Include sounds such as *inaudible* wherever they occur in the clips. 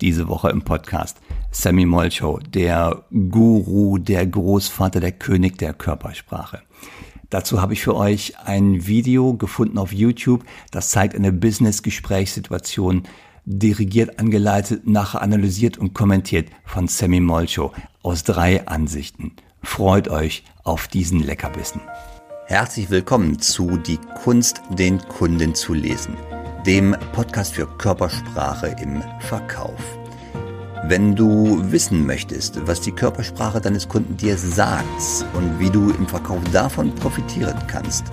Diese Woche im Podcast Sammy Molcho, der Guru, der Großvater, der König der Körpersprache. Dazu habe ich für euch ein Video gefunden auf YouTube, das zeigt eine Business-Gesprächssituation, dirigiert, angeleitet, nachher analysiert und kommentiert von Sammy Molcho aus drei Ansichten. Freut euch auf diesen Leckerbissen. Herzlich willkommen zu Die Kunst, den Kunden zu lesen dem Podcast für Körpersprache im Verkauf. Wenn du wissen möchtest, was die Körpersprache deines Kunden dir sagt und wie du im Verkauf davon profitieren kannst,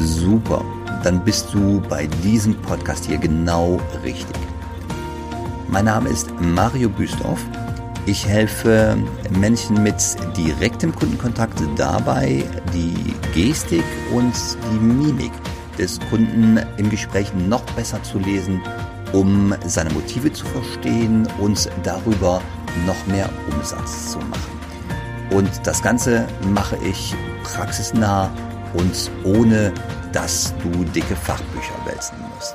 super, dann bist du bei diesem Podcast hier genau richtig. Mein Name ist Mario Büstorf. Ich helfe Menschen mit direktem Kundenkontakt dabei, die Gestik und die Mimik des Kunden im Gespräch noch besser zu lesen, um seine Motive zu verstehen und darüber noch mehr Umsatz zu machen. Und das Ganze mache ich praxisnah und ohne, dass du dicke Fachbücher wälzen musst.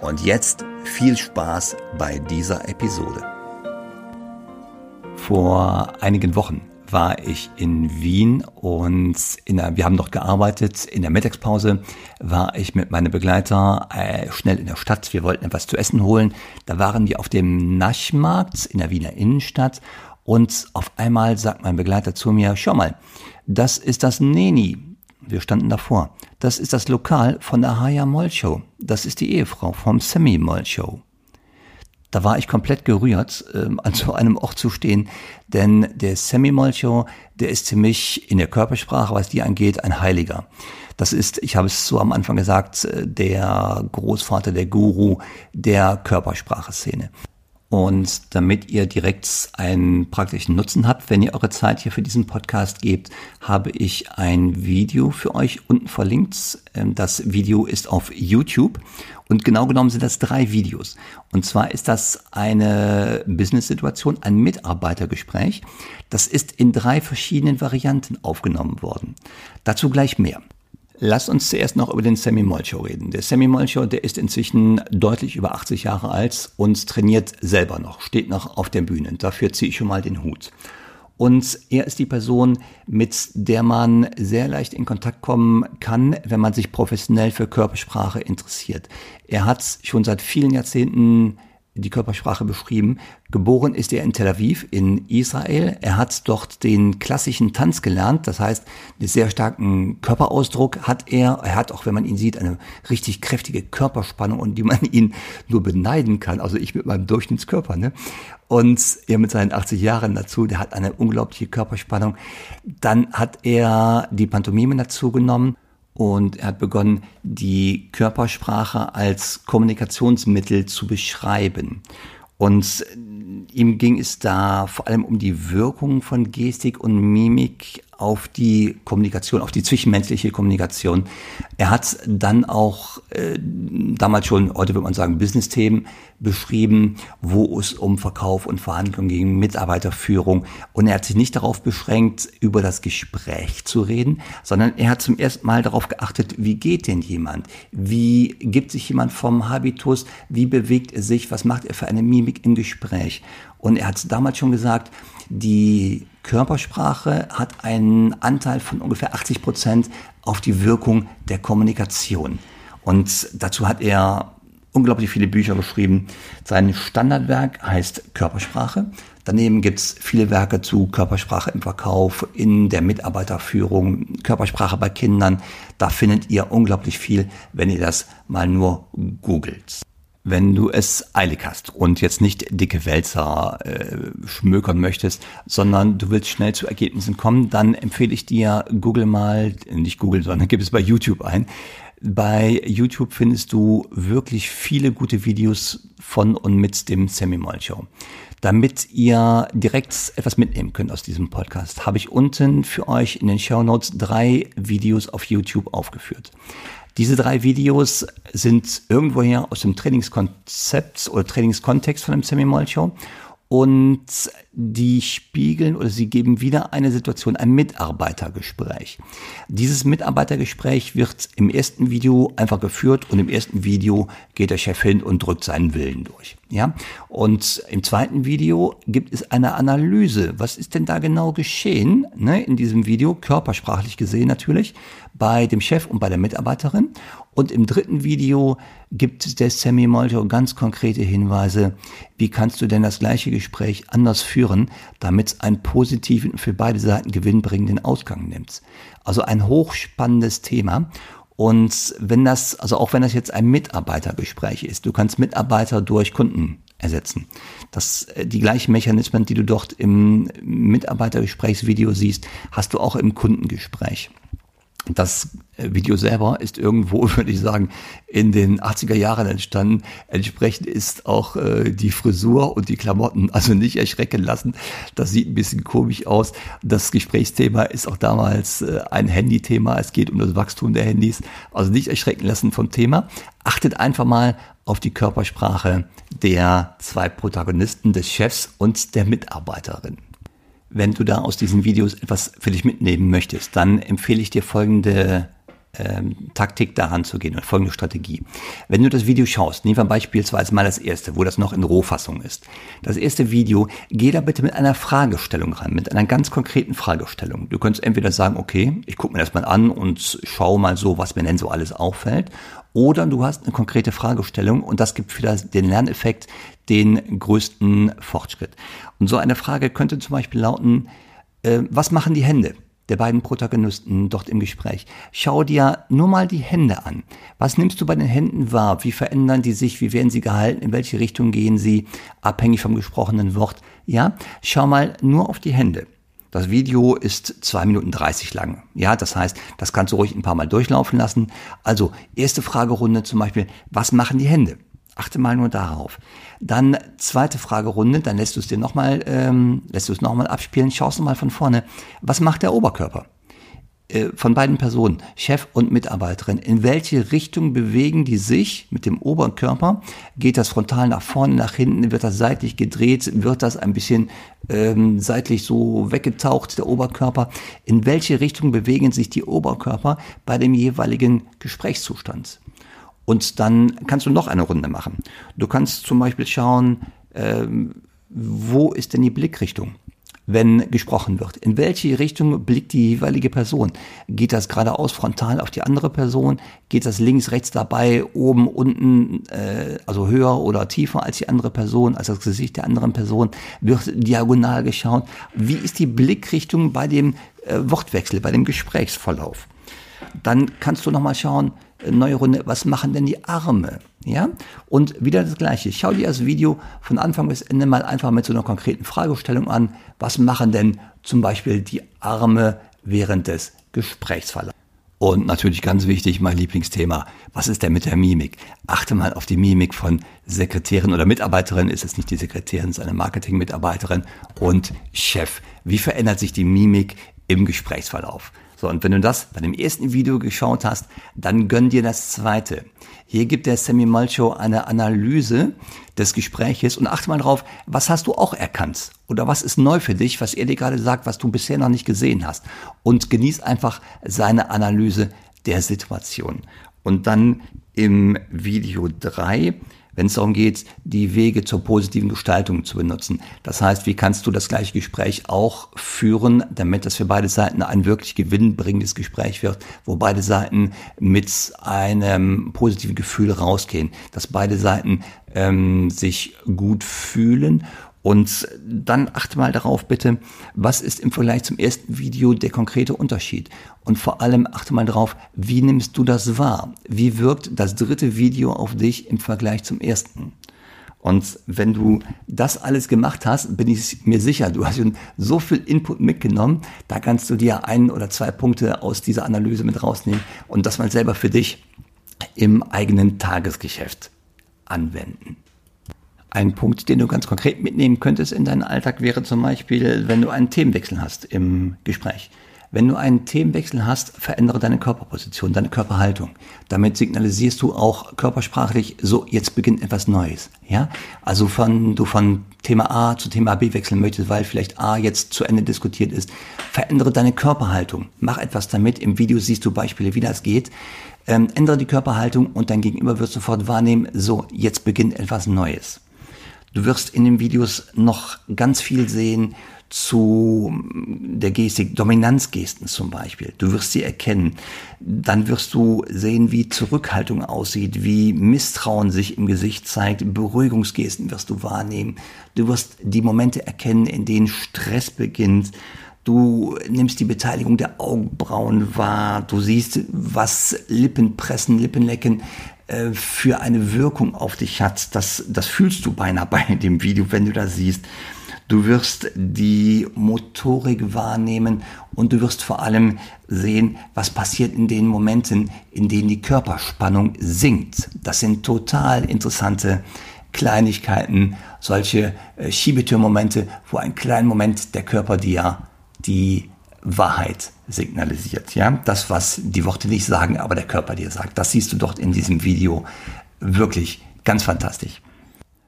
Und jetzt viel Spaß bei dieser Episode. Vor einigen Wochen war ich in Wien und in der, wir haben dort gearbeitet. In der Mittagspause war ich mit meinem Begleiter äh, schnell in der Stadt. Wir wollten etwas zu essen holen. Da waren wir auf dem Naschmarkt in der Wiener Innenstadt und auf einmal sagt mein Begleiter zu mir, schau mal, das ist das Neni. Wir standen davor. Das ist das Lokal von der Haya Moll. Das ist die Ehefrau vom Semi Moll. Da war ich komplett gerührt, ähm, an so einem Ort zu stehen, denn der Semi-Molcho, der ist ziemlich in der Körpersprache, was die angeht, ein Heiliger. Das ist, ich habe es so am Anfang gesagt, äh, der Großvater, der Guru der Körpersprache-Szene. Und damit ihr direkt einen praktischen Nutzen habt, wenn ihr eure Zeit hier für diesen Podcast gebt, habe ich ein Video für euch unten verlinkt. Ähm, das Video ist auf YouTube und genau genommen sind das drei Videos. Und zwar ist das eine Business-Situation, ein Mitarbeitergespräch. Das ist in drei verschiedenen Varianten aufgenommen worden. Dazu gleich mehr. Lass uns zuerst noch über den Sammy Molcho reden. Der Sammy Molcho, der ist inzwischen deutlich über 80 Jahre alt und trainiert selber noch, steht noch auf der Bühne. Dafür ziehe ich schon mal den Hut. Und er ist die Person, mit der man sehr leicht in Kontakt kommen kann, wenn man sich professionell für Körpersprache interessiert. Er hat schon seit vielen Jahrzehnten die Körpersprache beschrieben. Geboren ist er in Tel Aviv in Israel. Er hat dort den klassischen Tanz gelernt. Das heißt, einen sehr starken Körperausdruck hat er. Er hat auch, wenn man ihn sieht, eine richtig kräftige Körperspannung und die man *laughs* ihn nur beneiden kann. Also ich mit meinem Durchschnittskörper, ne? Und er mit seinen 80 Jahren dazu, der hat eine unglaubliche Körperspannung. Dann hat er die Pantomime dazu genommen und er hat begonnen, die Körpersprache als Kommunikationsmittel zu beschreiben. Und ihm ging es da vor allem um die Wirkung von Gestik und Mimik auf die Kommunikation, auf die zwischenmenschliche Kommunikation. Er hat dann auch äh, damals schon, heute würde man sagen, Business-Themen beschrieben, wo es um Verkauf und Verhandlungen ging, Mitarbeiterführung. Und er hat sich nicht darauf beschränkt, über das Gespräch zu reden, sondern er hat zum ersten Mal darauf geachtet, wie geht denn jemand? Wie gibt sich jemand vom Habitus? Wie bewegt er sich? Was macht er für eine Mimik im Gespräch? Und er hat damals schon gesagt, die Körpersprache hat einen Anteil von ungefähr 80 Prozent auf die Wirkung der Kommunikation. Und dazu hat er unglaublich viele Bücher geschrieben. Sein Standardwerk heißt Körpersprache. Daneben gibt's viele Werke zu Körpersprache im Verkauf, in der Mitarbeiterführung, Körpersprache bei Kindern. Da findet ihr unglaublich viel, wenn ihr das mal nur googelt. Wenn du es eilig hast und jetzt nicht dicke Wälzer äh, schmökern möchtest, sondern du willst schnell zu Ergebnissen kommen, dann empfehle ich dir, google mal, nicht google, sondern *laughs* gib es bei YouTube ein. Bei YouTube findest du wirklich viele gute Videos von und mit dem Semi Moll Show. Damit ihr direkt etwas mitnehmen könnt aus diesem Podcast, habe ich unten für euch in den Show Notes drei Videos auf YouTube aufgeführt. Diese drei Videos sind irgendwoher aus dem Trainingskonzept oder Trainingskontext von dem Semi Moll Show. Und die spiegeln oder sie geben wieder eine Situation, ein Mitarbeitergespräch. Dieses Mitarbeitergespräch wird im ersten Video einfach geführt und im ersten Video geht der Chef hin und drückt seinen Willen durch. Ja, und im zweiten Video gibt es eine Analyse. Was ist denn da genau geschehen? Ne, in diesem Video, körpersprachlich gesehen natürlich, bei dem Chef und bei der Mitarbeiterin. Und im dritten Video gibt der Sammy Molto ganz konkrete Hinweise, wie kannst du denn das gleiche Gespräch anders führen, damit es einen positiven, für beide Seiten gewinnbringenden Ausgang nimmt. Also ein hochspannendes Thema. Und wenn das, also auch wenn das jetzt ein Mitarbeitergespräch ist, du kannst Mitarbeiter durch Kunden ersetzen. Das, äh, die gleichen Mechanismen, die du dort im Mitarbeitergesprächsvideo siehst, hast du auch im Kundengespräch. Das äh, Video selber ist irgendwo, *laughs* würde ich sagen, in den 80er Jahren entstanden. Entsprechend ist auch äh, die Frisur und die Klamotten *laughs* also nicht erschrecken lassen. Das sieht ein bisschen komisch aus. Das Gesprächsthema ist auch damals äh, ein Handythema. Es geht um das Wachstum der Handys. Also nicht erschrecken lassen vom Thema. Achtet einfach mal auf die Körpersprache der zwei Protagonisten, des Chefs und der Mitarbeiterin. Wenn du da aus diesen Videos etwas für dich mitnehmen möchtest, dann empfehle ich dir folgende ähm, Taktik daran zu gehen und folgende Strategie. Wenn du das Video schaust, nehmen wir beispielsweise mal das erste, wo das noch in Rohfassung ist. Das erste Video, geh da bitte mit einer Fragestellung ran, mit einer ganz konkreten Fragestellung. Du könntest entweder sagen, okay, ich gucke mir das mal an und schaue mal so, was mir denn so alles auffällt. Oder du hast eine konkrete Fragestellung und das gibt für den Lerneffekt den größten Fortschritt. Und so eine Frage könnte zum Beispiel lauten, äh, was machen die Hände? der beiden Protagonisten dort im Gespräch. Schau dir nur mal die Hände an. Was nimmst du bei den Händen wahr? Wie verändern die sich? Wie werden sie gehalten? In welche Richtung gehen sie? Abhängig vom gesprochenen Wort. Ja, schau mal nur auf die Hände. Das Video ist zwei Minuten dreißig lang. Ja, das heißt, das kannst du ruhig ein paar Mal durchlaufen lassen. Also, erste Fragerunde zum Beispiel, was machen die Hände? Achte mal nur darauf. Dann zweite Fragerunde, dann lässt du es dir nochmal, ähm, lässt du es nochmal abspielen, schaust du mal von vorne. Was macht der Oberkörper? Äh, von beiden Personen, Chef und Mitarbeiterin, in welche Richtung bewegen die sich mit dem Oberkörper? Geht das frontal nach vorne, nach hinten? Wird das seitlich gedreht? Wird das ein bisschen ähm, seitlich so weggetaucht, der Oberkörper? In welche Richtung bewegen sich die Oberkörper bei dem jeweiligen Gesprächszustand? Und dann kannst du noch eine Runde machen. Du kannst zum Beispiel schauen, ähm, wo ist denn die Blickrichtung? Wenn gesprochen wird. In welche Richtung blickt die jeweilige Person? Geht das geradeaus frontal auf die andere Person? Geht das links, rechts dabei, oben, unten, äh, also höher oder tiefer als die andere Person, als das Gesicht der anderen Person? Wird diagonal geschaut? Wie ist die Blickrichtung bei dem äh, Wortwechsel, bei dem Gesprächsverlauf? Dann kannst du nochmal schauen, neue Runde, was machen denn die Arme? Ja? Und wieder das Gleiche. Schau dir das Video von Anfang bis Ende mal einfach mit so einer konkreten Fragestellung an. Was machen denn zum Beispiel die Arme während des Gesprächsverlaufs? Und natürlich ganz wichtig, mein Lieblingsthema. Was ist denn mit der Mimik? Achte mal auf die Mimik von Sekretärin oder Mitarbeiterin. Ist es nicht die Sekretärin, ist eine Marketingmitarbeiterin und Chef. Wie verändert sich die Mimik im Gesprächsverlauf? So, und wenn du das bei dem ersten Video geschaut hast, dann gönn dir das zweite. Hier gibt der Sammy Malcho eine Analyse des Gespräches und achte mal drauf, was hast du auch erkannt? Oder was ist neu für dich, was er dir gerade sagt, was du bisher noch nicht gesehen hast? Und genieß einfach seine Analyse der Situation. Und dann im Video drei wenn es darum geht, die Wege zur positiven Gestaltung zu benutzen. Das heißt, wie kannst du das gleiche Gespräch auch führen, damit das für beide Seiten ein wirklich gewinnbringendes Gespräch wird, wo beide Seiten mit einem positiven Gefühl rausgehen, dass beide Seiten ähm, sich gut fühlen und dann achte mal darauf bitte, was ist im Vergleich zum ersten Video der konkrete Unterschied? Und vor allem achte mal darauf, wie nimmst du das wahr? Wie wirkt das dritte Video auf dich im Vergleich zum ersten? Und wenn du das alles gemacht hast, bin ich mir sicher, du hast schon so viel Input mitgenommen, da kannst du dir ein oder zwei Punkte aus dieser Analyse mit rausnehmen und das mal selber für dich im eigenen Tagesgeschäft anwenden. Ein Punkt, den du ganz konkret mitnehmen könntest in deinen Alltag, wäre zum Beispiel, wenn du einen Themenwechsel hast im Gespräch. Wenn du einen Themenwechsel hast, verändere deine Körperposition, deine Körperhaltung. Damit signalisierst du auch körpersprachlich, so, jetzt beginnt etwas Neues. Ja? Also von, du von Thema A zu Thema B wechseln möchtest, weil vielleicht A jetzt zu Ende diskutiert ist, verändere deine Körperhaltung. Mach etwas damit. Im Video siehst du Beispiele, wie das geht. Ähm, ändere die Körperhaltung und dein Gegenüber wird sofort wahrnehmen, so, jetzt beginnt etwas Neues. Du wirst in den Videos noch ganz viel sehen zu der Gestik, Dominanzgesten zum Beispiel. Du wirst sie erkennen. Dann wirst du sehen, wie Zurückhaltung aussieht, wie Misstrauen sich im Gesicht zeigt. Beruhigungsgesten wirst du wahrnehmen. Du wirst die Momente erkennen, in denen Stress beginnt. Du nimmst die Beteiligung der Augenbrauen wahr. Du siehst, was Lippenpressen, Lippenlecken äh, für eine Wirkung auf dich hat. Das, das fühlst du beinahe *laughs* bei dem Video, wenn du das siehst. Du wirst die Motorik wahrnehmen und du wirst vor allem sehen, was passiert in den Momenten, in denen die Körperspannung sinkt. Das sind total interessante Kleinigkeiten, solche äh, Schiebetürmomente, wo ein kleiner Moment der Körper dir die Wahrheit signalisiert. Ja, das, was die Worte nicht sagen, aber der Körper dir sagt. Das siehst du dort in diesem Video. Wirklich ganz fantastisch.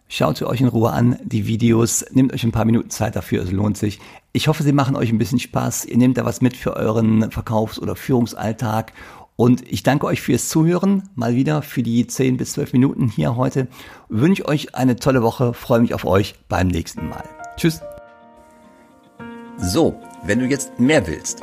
Schaut sie euch in Ruhe an, die Videos. Nehmt euch ein paar Minuten Zeit dafür, es lohnt sich. Ich hoffe, sie machen euch ein bisschen Spaß. Ihr nehmt da was mit für euren Verkaufs- oder Führungsalltag. Und ich danke euch fürs Zuhören, mal wieder für die 10 bis 12 Minuten hier heute. Wünsche euch eine tolle Woche, freue mich auf euch beim nächsten Mal. Tschüss. So, wenn du jetzt mehr willst